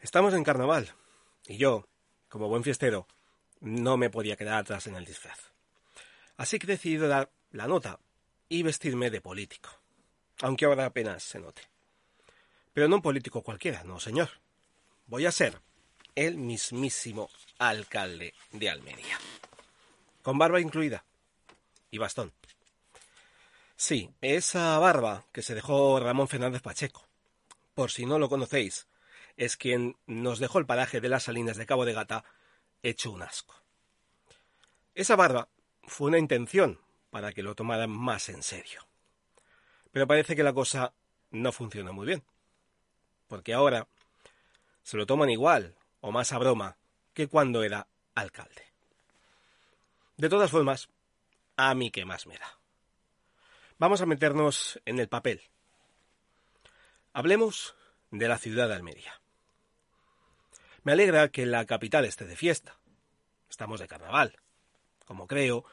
Estamos en carnaval y yo, como buen fiestero, no me podía quedar atrás en el disfraz. Así que he decidido dar la nota y vestirme de político, aunque ahora apenas se note. Pero no un político cualquiera, no señor. Voy a ser el mismísimo alcalde de Almería, con barba incluida y bastón. Sí, esa barba que se dejó Ramón Fernández Pacheco. Por si no lo conocéis, es quien nos dejó el paraje de las salinas de Cabo de Gata hecho un asco. Esa barba fue una intención para que lo tomaran más en serio. Pero parece que la cosa no funciona muy bien. Porque ahora se lo toman igual o más a broma que cuando era alcalde. De todas formas, a mí que más me da. Vamos a meternos en el papel. Hablemos de la ciudad de Almería. Me alegra que la capital esté de fiesta. Estamos de carnaval. Como creo,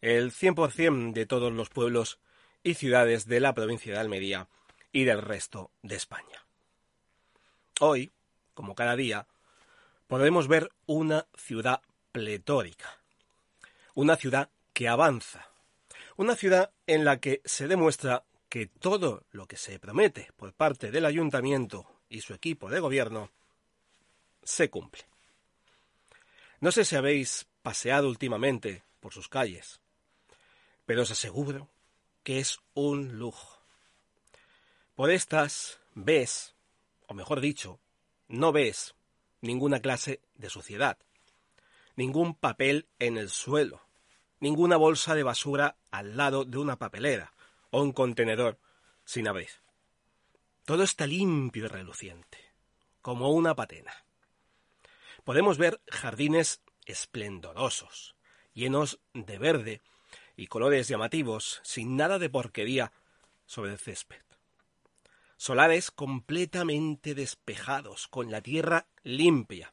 el 100% de todos los pueblos y ciudades de la provincia de Almería y del resto de España. Hoy, como cada día, podemos ver una ciudad pletórica, una ciudad que avanza, una ciudad en la que se demuestra que todo lo que se promete por parte del ayuntamiento y su equipo de gobierno se cumple. No sé si habéis paseado últimamente por sus calles, pero os aseguro que es un lujo. Por estas ves, o mejor dicho, no ves ninguna clase de suciedad, ningún papel en el suelo, ninguna bolsa de basura al lado de una papelera o un contenedor sin abrir. Todo está limpio y reluciente, como una patena podemos ver jardines esplendorosos, llenos de verde y colores llamativos, sin nada de porquería sobre el césped. Solares completamente despejados, con la tierra limpia,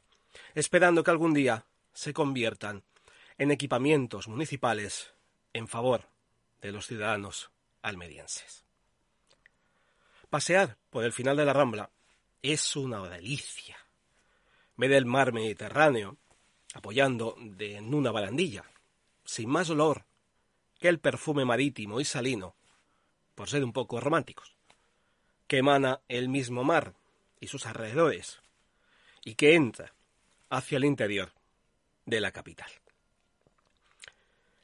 esperando que algún día se conviertan en equipamientos municipales en favor de los ciudadanos almerienses. Pasear por el final de la Rambla es una delicia ve del mar Mediterráneo, apoyando de, en una barandilla, sin más olor que el perfume marítimo y salino, por ser un poco románticos, que emana el mismo mar y sus alrededores, y que entra hacia el interior de la capital.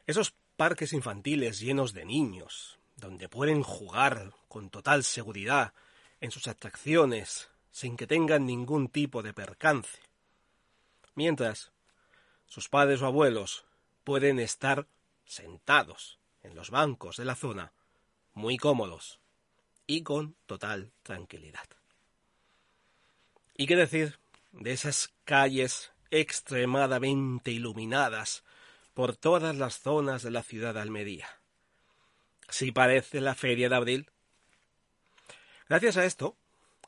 Esos parques infantiles llenos de niños, donde pueden jugar con total seguridad en sus atracciones sin que tengan ningún tipo de percance. Mientras, sus padres o abuelos pueden estar sentados en los bancos de la zona, muy cómodos y con total tranquilidad. ¿Y qué decir de esas calles extremadamente iluminadas por todas las zonas de la ciudad de Almería? Si parece la feria de abril. Gracias a esto,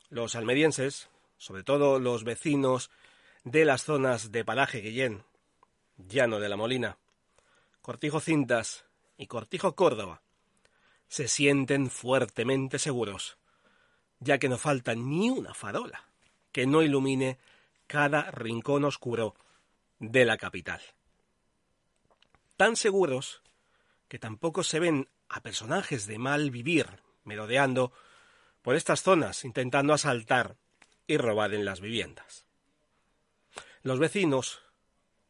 los almerienses, sobre todo los vecinos de las zonas de Paraje Guillén, Llano de la Molina, Cortijo Cintas y Cortijo Córdoba, se sienten fuertemente seguros, ya que no falta ni una farola que no ilumine cada rincón oscuro de la capital. Tan seguros que tampoco se ven a personajes de mal vivir merodeando por estas zonas intentando asaltar y robar en las viviendas. Los vecinos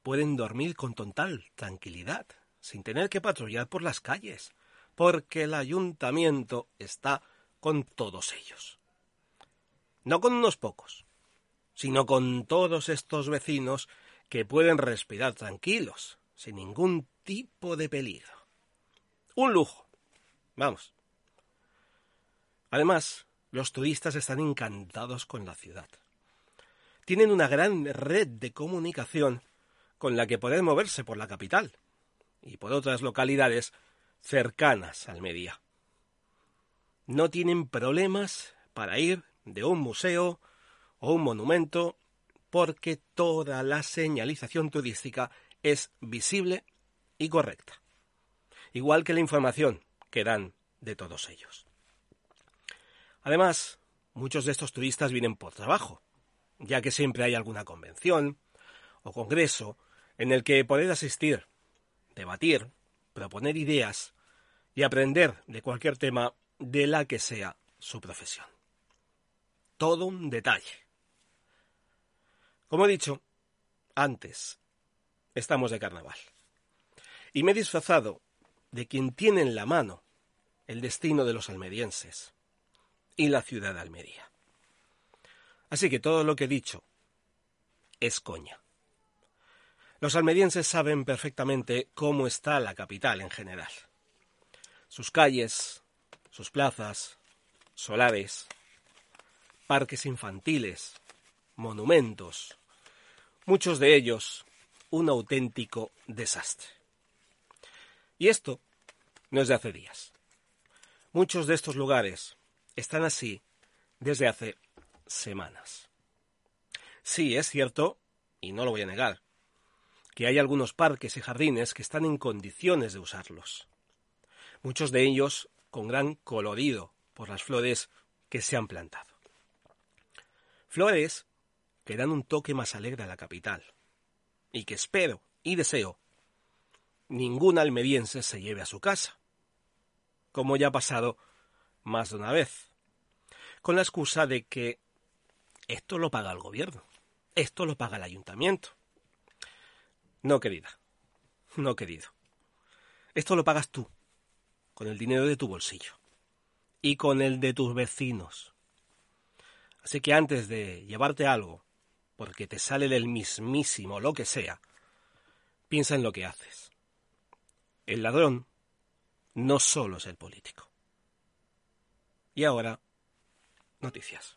pueden dormir con total tranquilidad, sin tener que patrullar por las calles, porque el ayuntamiento está con todos ellos. No con unos pocos, sino con todos estos vecinos que pueden respirar tranquilos, sin ningún tipo de peligro. Un lujo. Vamos. Además, los turistas están encantados con la ciudad. Tienen una gran red de comunicación con la que poder moverse por la capital y por otras localidades cercanas al Almería. No tienen problemas para ir de un museo o un monumento porque toda la señalización turística es visible y correcta, igual que la información que dan de todos ellos. Además, muchos de estos turistas vienen por trabajo ya que siempre hay alguna convención o congreso en el que poder asistir, debatir, proponer ideas y aprender de cualquier tema de la que sea su profesión. Todo un detalle. Como he dicho antes, estamos de carnaval. Y me he disfrazado de quien tiene en la mano el destino de los almerienses y la ciudad de Almería. Así que todo lo que he dicho es coña. Los almerienses saben perfectamente cómo está la capital en general. Sus calles, sus plazas, solares, parques infantiles, monumentos, muchos de ellos un auténtico desastre. Y esto no es de hace días. Muchos de estos lugares están así desde hace semanas. Sí, es cierto, y no lo voy a negar, que hay algunos parques y jardines que están en condiciones de usarlos. Muchos de ellos con gran colorido por las flores que se han plantado. Flores que dan un toque más alegre a la capital y que espero y deseo ningún almeriense se lleve a su casa, como ya ha pasado más de una vez, con la excusa de que esto lo paga el gobierno, esto lo paga el ayuntamiento. No, querida, no, querido. Esto lo pagas tú, con el dinero de tu bolsillo y con el de tus vecinos. Así que antes de llevarte algo, porque te sale del mismísimo lo que sea, piensa en lo que haces. El ladrón no solo es el político. Y ahora, noticias.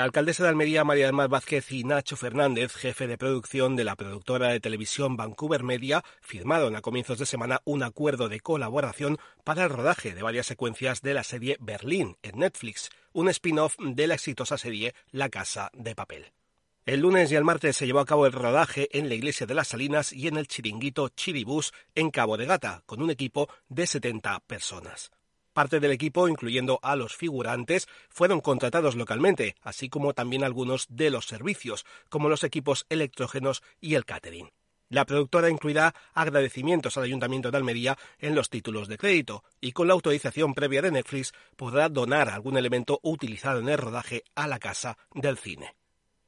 La alcaldesa de Almería, María del Mar Vázquez, y Nacho Fernández, jefe de producción de la productora de televisión Vancouver Media, firmaron a comienzos de semana un acuerdo de colaboración para el rodaje de varias secuencias de la serie Berlín en Netflix, un spin-off de la exitosa serie La Casa de Papel. El lunes y el martes se llevó a cabo el rodaje en la iglesia de las Salinas y en el chiringuito Chiribús en Cabo de Gata, con un equipo de 70 personas. Parte del equipo, incluyendo a los figurantes, fueron contratados localmente, así como también algunos de los servicios, como los equipos electrógenos y el catering. La productora incluirá agradecimientos al Ayuntamiento de Almería en los títulos de crédito y con la autorización previa de Netflix podrá donar algún elemento utilizado en el rodaje a la casa del cine.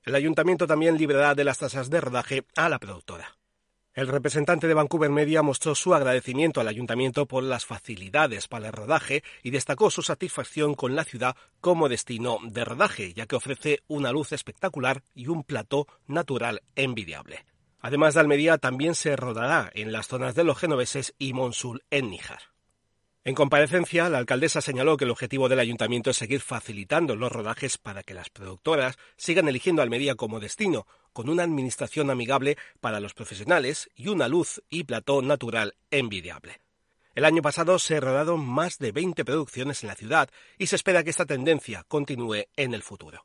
El Ayuntamiento también librará de las tasas de rodaje a la productora. El representante de Vancouver Media mostró su agradecimiento al ayuntamiento por las facilidades para el rodaje y destacó su satisfacción con la ciudad como destino de rodaje, ya que ofrece una luz espectacular y un plató natural envidiable. Además de Almería, también se rodará en las zonas de los genoveses y Monsul en Níjar. En comparecencia, la alcaldesa señaló que el objetivo del ayuntamiento es seguir facilitando los rodajes para que las productoras sigan eligiendo Almería como destino, con una administración amigable para los profesionales y una luz y plató natural envidiable. El año pasado se rodaron más de 20 producciones en la ciudad y se espera que esta tendencia continúe en el futuro.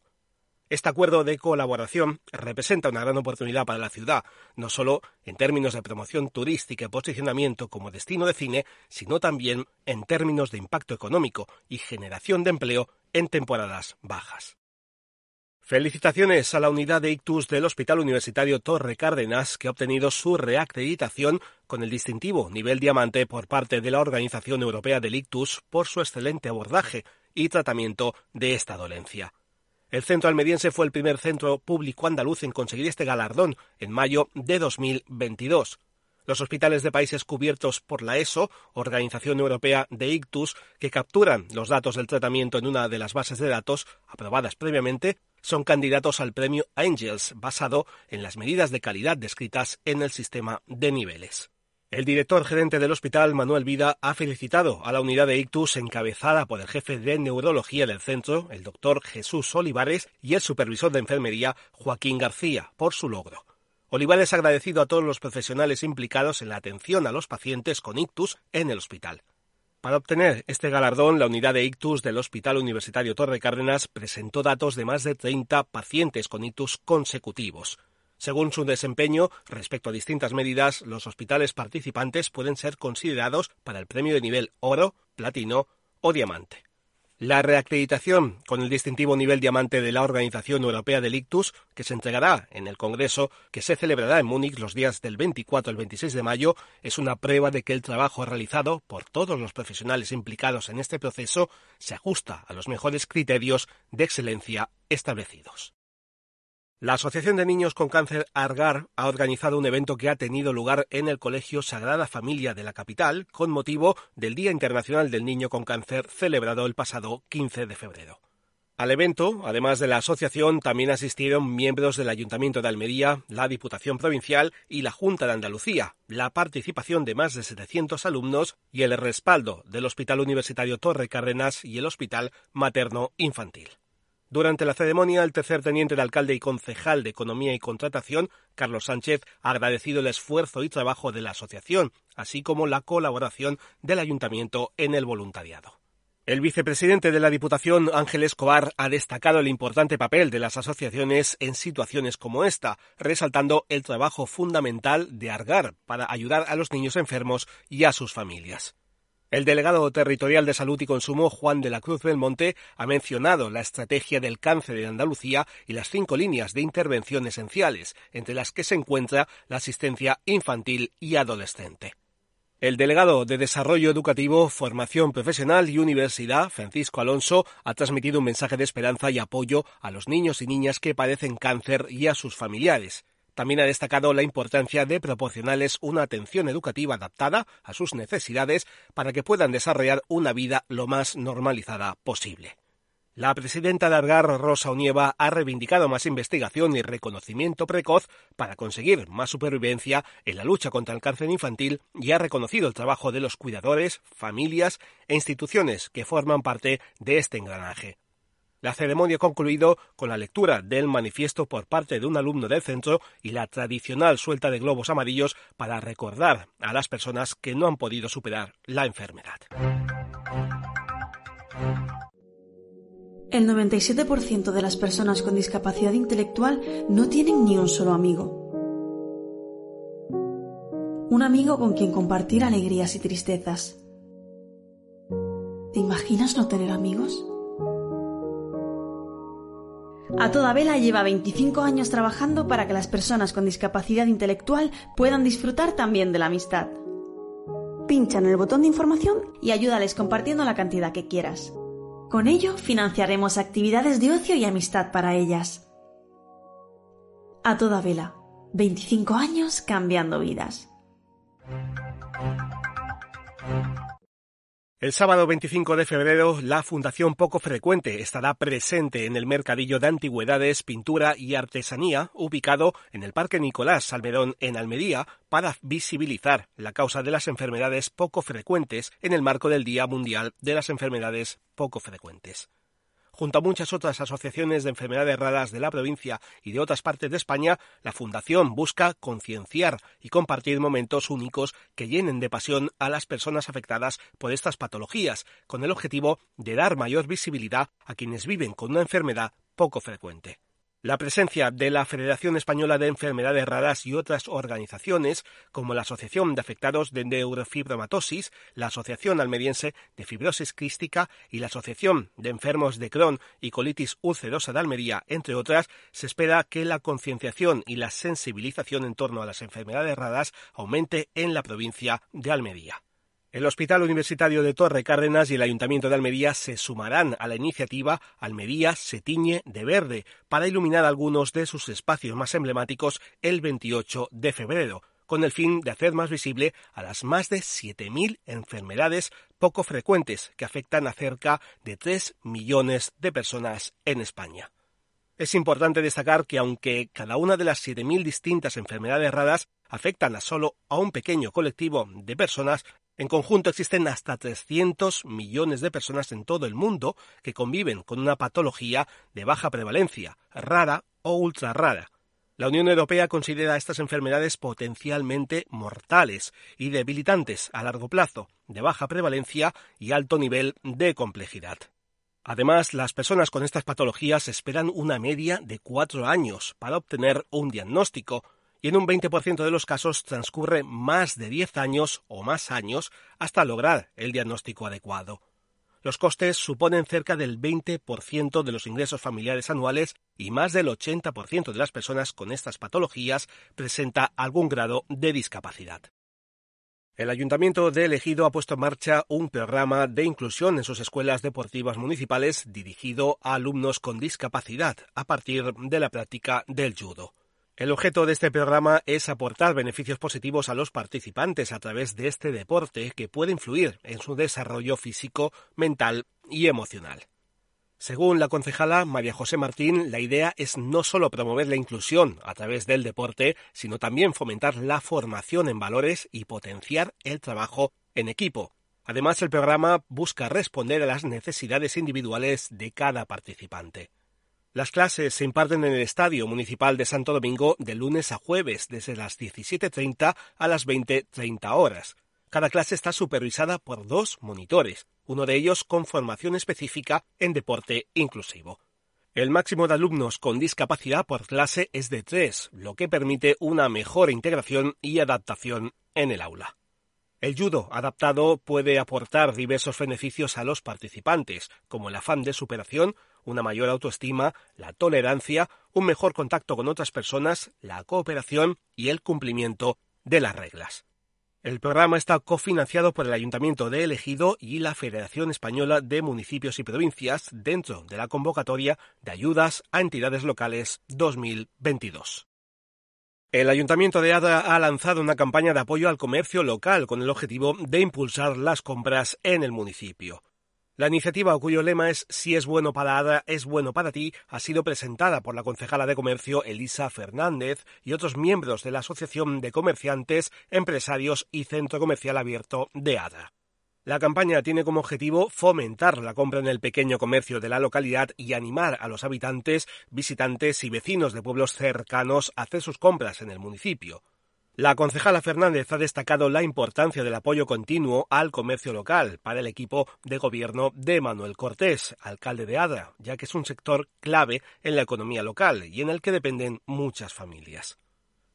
Este acuerdo de colaboración representa una gran oportunidad para la ciudad, no solo en términos de promoción turística y posicionamiento como destino de cine, sino también en términos de impacto económico y generación de empleo en temporadas bajas. Felicitaciones a la unidad de ictus del Hospital Universitario Torre Cárdenas, que ha obtenido su reacreditación con el distintivo nivel diamante por parte de la Organización Europea del Ictus por su excelente abordaje y tratamiento de esta dolencia. El centro almeriense fue el primer centro público andaluz en conseguir este galardón en mayo de 2022. Los hospitales de países cubiertos por la ESO, Organización Europea de Ictus, que capturan los datos del tratamiento en una de las bases de datos aprobadas previamente, son candidatos al premio Angels, basado en las medidas de calidad descritas en el sistema de niveles. El director gerente del hospital, Manuel Vida, ha felicitado a la unidad de ictus encabezada por el jefe de neurología del centro, el doctor Jesús Olivares, y el supervisor de enfermería, Joaquín García, por su logro. Olivares ha agradecido a todos los profesionales implicados en la atención a los pacientes con ictus en el hospital. Para obtener este galardón, la unidad de ictus del Hospital Universitario Torre Cárdenas presentó datos de más de 30 pacientes con ictus consecutivos. Según su desempeño respecto a distintas medidas, los hospitales participantes pueden ser considerados para el premio de nivel oro, platino o diamante. La reacreditación con el distintivo nivel diamante de la Organización Europea del Ictus, que se entregará en el Congreso que se celebrará en Múnich los días del 24 al 26 de mayo, es una prueba de que el trabajo realizado por todos los profesionales implicados en este proceso se ajusta a los mejores criterios de excelencia establecidos. La Asociación de Niños con Cáncer Argar ha organizado un evento que ha tenido lugar en el Colegio Sagrada Familia de la capital con motivo del Día Internacional del Niño con Cáncer celebrado el pasado 15 de febrero. Al evento, además de la asociación, también asistieron miembros del Ayuntamiento de Almería, la Diputación Provincial y la Junta de Andalucía, la participación de más de 700 alumnos y el respaldo del Hospital Universitario Torre Cárdenas y el Hospital Materno Infantil. Durante la ceremonia, el tercer teniente de alcalde y concejal de Economía y Contratación, Carlos Sánchez, ha agradecido el esfuerzo y trabajo de la asociación, así como la colaboración del ayuntamiento en el voluntariado. El vicepresidente de la Diputación, Ángel Escobar, ha destacado el importante papel de las asociaciones en situaciones como esta, resaltando el trabajo fundamental de Argar para ayudar a los niños enfermos y a sus familias. El delegado territorial de Salud y Consumo, Juan de la Cruz Belmonte, ha mencionado la estrategia del cáncer en Andalucía y las cinco líneas de intervención esenciales, entre las que se encuentra la asistencia infantil y adolescente. El delegado de Desarrollo Educativo, Formación Profesional y Universidad, Francisco Alonso, ha transmitido un mensaje de esperanza y apoyo a los niños y niñas que padecen cáncer y a sus familiares. También ha destacado la importancia de proporcionarles una atención educativa adaptada a sus necesidades para que puedan desarrollar una vida lo más normalizada posible. La presidenta de Argar, Rosa Onieva, ha reivindicado más investigación y reconocimiento precoz para conseguir más supervivencia en la lucha contra el cáncer infantil y ha reconocido el trabajo de los cuidadores, familias e instituciones que forman parte de este engranaje. La ceremonia concluido con la lectura del manifiesto por parte de un alumno del centro y la tradicional suelta de globos amarillos para recordar a las personas que no han podido superar la enfermedad. El 97% de las personas con discapacidad intelectual no tienen ni un solo amigo. Un amigo con quien compartir alegrías y tristezas. ¿Te imaginas no tener amigos? A toda vela lleva 25 años trabajando para que las personas con discapacidad intelectual puedan disfrutar también de la amistad. Pincha en el botón de información y ayúdales compartiendo la cantidad que quieras. Con ello financiaremos actividades de ocio y amistad para ellas. A toda vela, 25 años cambiando vidas. El sábado 25 de febrero, la Fundación Poco Frecuente estará presente en el Mercadillo de Antigüedades, Pintura y Artesanía, ubicado en el Parque Nicolás Salmerón en Almería, para visibilizar la causa de las enfermedades poco frecuentes en el marco del Día Mundial de las Enfermedades Poco Frecuentes. Junto a muchas otras asociaciones de enfermedades raras de la provincia y de otras partes de España, la Fundación busca concienciar y compartir momentos únicos que llenen de pasión a las personas afectadas por estas patologías, con el objetivo de dar mayor visibilidad a quienes viven con una enfermedad poco frecuente. La presencia de la Federación Española de Enfermedades Raras y otras organizaciones, como la Asociación de Afectados de Neurofibromatosis, la Asociación Almeriense de Fibrosis Crística y la Asociación de Enfermos de Crohn y Colitis Ulcerosa de Almería, entre otras, se espera que la concienciación y la sensibilización en torno a las enfermedades raras aumente en la provincia de Almería. El Hospital Universitario de Torre Cárdenas y el Ayuntamiento de Almería se sumarán a la iniciativa Almería se tiñe de verde para iluminar algunos de sus espacios más emblemáticos el 28 de febrero, con el fin de hacer más visible a las más de 7.000 enfermedades poco frecuentes que afectan a cerca de 3 millones de personas en España. Es importante destacar que aunque cada una de las 7.000 distintas enfermedades raras afectan a solo a un pequeño colectivo de personas, en conjunto existen hasta 300 millones de personas en todo el mundo que conviven con una patología de baja prevalencia, rara o ultra rara. La Unión Europea considera estas enfermedades potencialmente mortales y debilitantes a largo plazo, de baja prevalencia y alto nivel de complejidad. Además, las personas con estas patologías esperan una media de cuatro años para obtener un diagnóstico, y en un 20% de los casos transcurre más de 10 años o más años hasta lograr el diagnóstico adecuado. Los costes suponen cerca del 20% de los ingresos familiares anuales y más del 80% de las personas con estas patologías presenta algún grado de discapacidad. El Ayuntamiento de Elegido ha puesto en marcha un programa de inclusión en sus escuelas deportivas municipales dirigido a alumnos con discapacidad a partir de la práctica del judo. El objeto de este programa es aportar beneficios positivos a los participantes a través de este deporte que puede influir en su desarrollo físico, mental y emocional. Según la concejala María José Martín, la idea es no solo promover la inclusión a través del deporte, sino también fomentar la formación en valores y potenciar el trabajo en equipo. Además, el programa busca responder a las necesidades individuales de cada participante. Las clases se imparten en el Estadio Municipal de Santo Domingo de lunes a jueves, desde las 17.30 a las 20.30 horas. Cada clase está supervisada por dos monitores, uno de ellos con formación específica en deporte inclusivo. El máximo de alumnos con discapacidad por clase es de tres, lo que permite una mejor integración y adaptación en el aula. El judo adaptado puede aportar diversos beneficios a los participantes, como el afán de superación, una mayor autoestima, la tolerancia, un mejor contacto con otras personas, la cooperación y el cumplimiento de las reglas. El programa está cofinanciado por el Ayuntamiento de Elegido y la Federación Española de Municipios y Provincias dentro de la convocatoria de ayudas a entidades locales 2022. El Ayuntamiento de Adra ha lanzado una campaña de apoyo al comercio local con el objetivo de impulsar las compras en el municipio. La iniciativa, cuyo lema es Si es bueno para Adra, es bueno para ti, ha sido presentada por la concejala de comercio Elisa Fernández y otros miembros de la Asociación de Comerciantes, Empresarios y Centro Comercial Abierto de Adra. La campaña tiene como objetivo fomentar la compra en el pequeño comercio de la localidad y animar a los habitantes, visitantes y vecinos de pueblos cercanos a hacer sus compras en el municipio. La concejala Fernández ha destacado la importancia del apoyo continuo al comercio local para el equipo de gobierno de Manuel Cortés, alcalde de Adra, ya que es un sector clave en la economía local y en el que dependen muchas familias.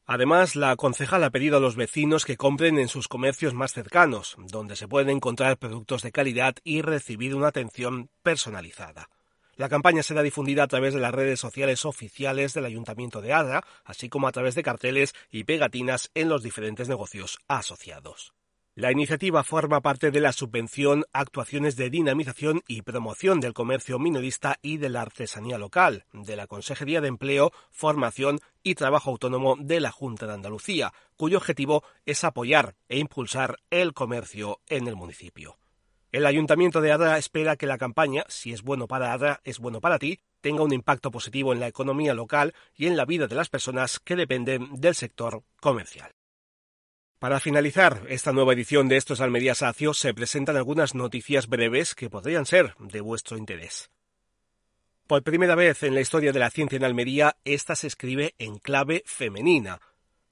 Además, la concejal ha pedido a los vecinos que compren en sus comercios más cercanos, donde se pueden encontrar productos de calidad y recibir una atención personalizada. La campaña será difundida a través de las redes sociales oficiales del Ayuntamiento de Adra, así como a través de carteles y pegatinas en los diferentes negocios asociados. La iniciativa forma parte de la subvención Actuaciones de Dinamización y Promoción del Comercio Minorista y de la Artesanía Local, de la Consejería de Empleo, Formación y Trabajo Autónomo de la Junta de Andalucía, cuyo objetivo es apoyar e impulsar el comercio en el municipio. El Ayuntamiento de Adra espera que la campaña, si es bueno para Adra, es bueno para ti, tenga un impacto positivo en la economía local y en la vida de las personas que dependen del sector comercial. Para finalizar esta nueva edición de Estos Almería Sacio se presentan algunas noticias breves que podrían ser de vuestro interés. Por primera vez en la historia de la ciencia en Almería, esta se escribe en clave femenina.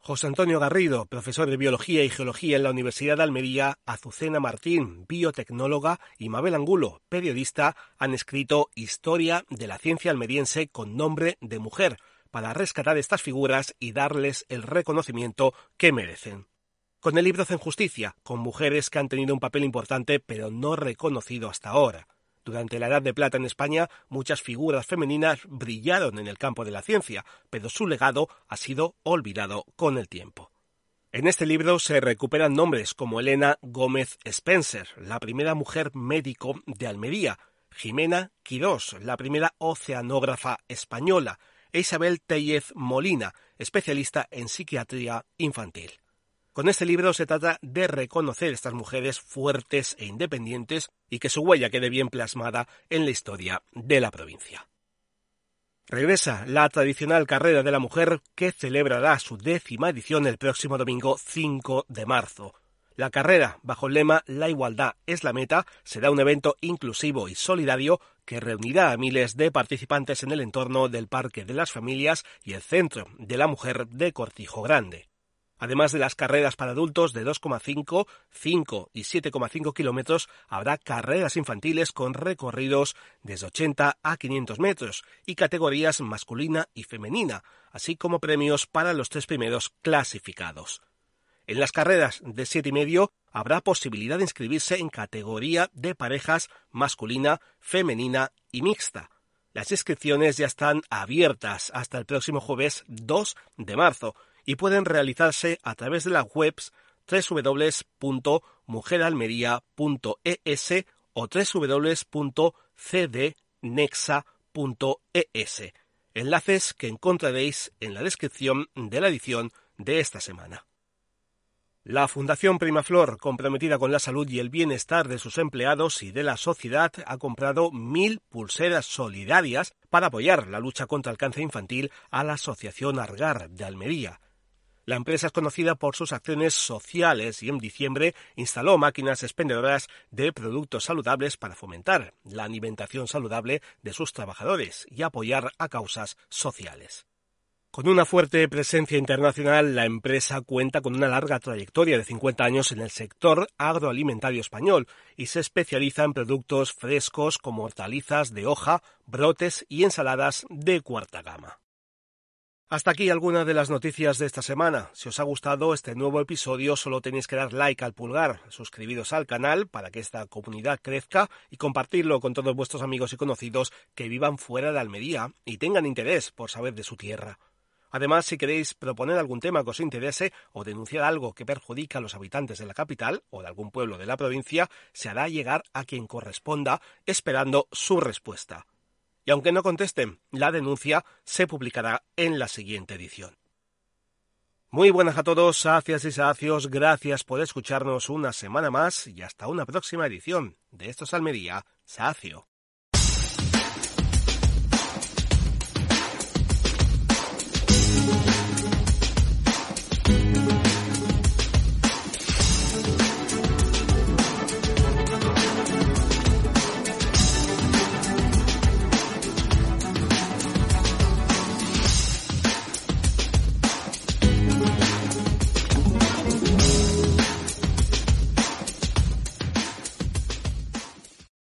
José Antonio Garrido, profesor de Biología y Geología en la Universidad de Almería, Azucena Martín, biotecnóloga, y Mabel Angulo, periodista, han escrito Historia de la ciencia almeriense con nombre de mujer, para rescatar estas figuras y darles el reconocimiento que merecen con el libro Zen Justicia, con mujeres que han tenido un papel importante pero no reconocido hasta ahora. Durante la Edad de Plata en España, muchas figuras femeninas brillaron en el campo de la ciencia, pero su legado ha sido olvidado con el tiempo. En este libro se recuperan nombres como Elena Gómez Spencer, la primera mujer médico de Almería, Jimena Quirós, la primera oceanógrafa española, e Isabel Tellez Molina, especialista en psiquiatría infantil. Con este libro se trata de reconocer estas mujeres fuertes e independientes y que su huella quede bien plasmada en la historia de la provincia. Regresa la tradicional carrera de la mujer que celebrará su décima edición el próximo domingo 5 de marzo. La carrera, bajo el lema La igualdad es la meta, será un evento inclusivo y solidario que reunirá a miles de participantes en el entorno del Parque de las Familias y el Centro de la Mujer de Cortijo Grande. Además de las carreras para adultos de 2,5, 5 y 7,5 kilómetros, habrá carreras infantiles con recorridos desde 80 a 500 metros y categorías masculina y femenina, así como premios para los tres primeros clasificados. En las carreras de siete y medio habrá posibilidad de inscribirse en categoría de parejas masculina, femenina y mixta. Las inscripciones ya están abiertas hasta el próximo jueves 2 de marzo y pueden realizarse a través de las webs www.mujeralmería.es o www.cdnexa.es. Enlaces que encontraréis en la descripción de la edición de esta semana. La Fundación Primaflor, comprometida con la salud y el bienestar de sus empleados y de la sociedad, ha comprado mil pulseras solidarias para apoyar la lucha contra el cáncer infantil a la Asociación Argar de Almería. La empresa es conocida por sus acciones sociales y en diciembre instaló máquinas expendedoras de productos saludables para fomentar la alimentación saludable de sus trabajadores y apoyar a causas sociales. Con una fuerte presencia internacional, la empresa cuenta con una larga trayectoria de 50 años en el sector agroalimentario español y se especializa en productos frescos como hortalizas de hoja, brotes y ensaladas de cuarta gama. Hasta aquí algunas de las noticias de esta semana. Si os ha gustado este nuevo episodio, solo tenéis que dar like al pulgar, suscribiros al canal para que esta comunidad crezca y compartirlo con todos vuestros amigos y conocidos que vivan fuera de Almería y tengan interés por saber de su tierra. Además, si queréis proponer algún tema que os interese o denunciar algo que perjudica a los habitantes de la capital o de algún pueblo de la provincia, se hará llegar a quien corresponda esperando su respuesta. Y aunque no contesten, la denuncia se publicará en la siguiente edición. Muy buenas a todos, sacias y sacios, gracias por escucharnos una semana más y hasta una próxima edición de Estos Almería, Sacio.